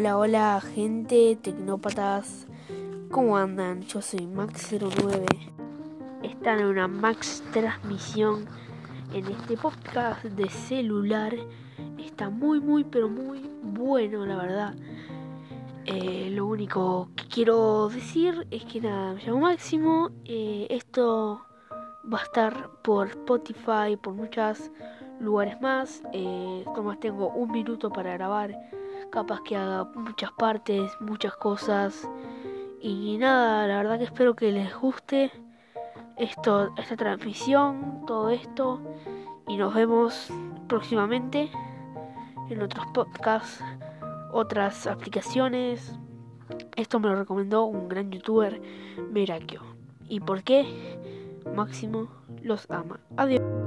Hola, hola gente, tecnópatas, ¿cómo andan? Yo soy Max09. Están en una Max transmisión en este podcast de celular. Está muy, muy, pero muy bueno, la verdad. Eh, lo único que quiero decir es que nada, me llamo Máximo. Eh, esto va a estar por Spotify, por muchos lugares más. Eh, tengo un minuto para grabar capaz que haga muchas partes, muchas cosas. Y nada, la verdad que espero que les guste esto, esta transmisión, todo esto. Y nos vemos próximamente en otros podcasts, otras aplicaciones. Esto me lo recomendó un gran youtuber, Merakio. ¿Y por qué? Máximo los ama. Adiós.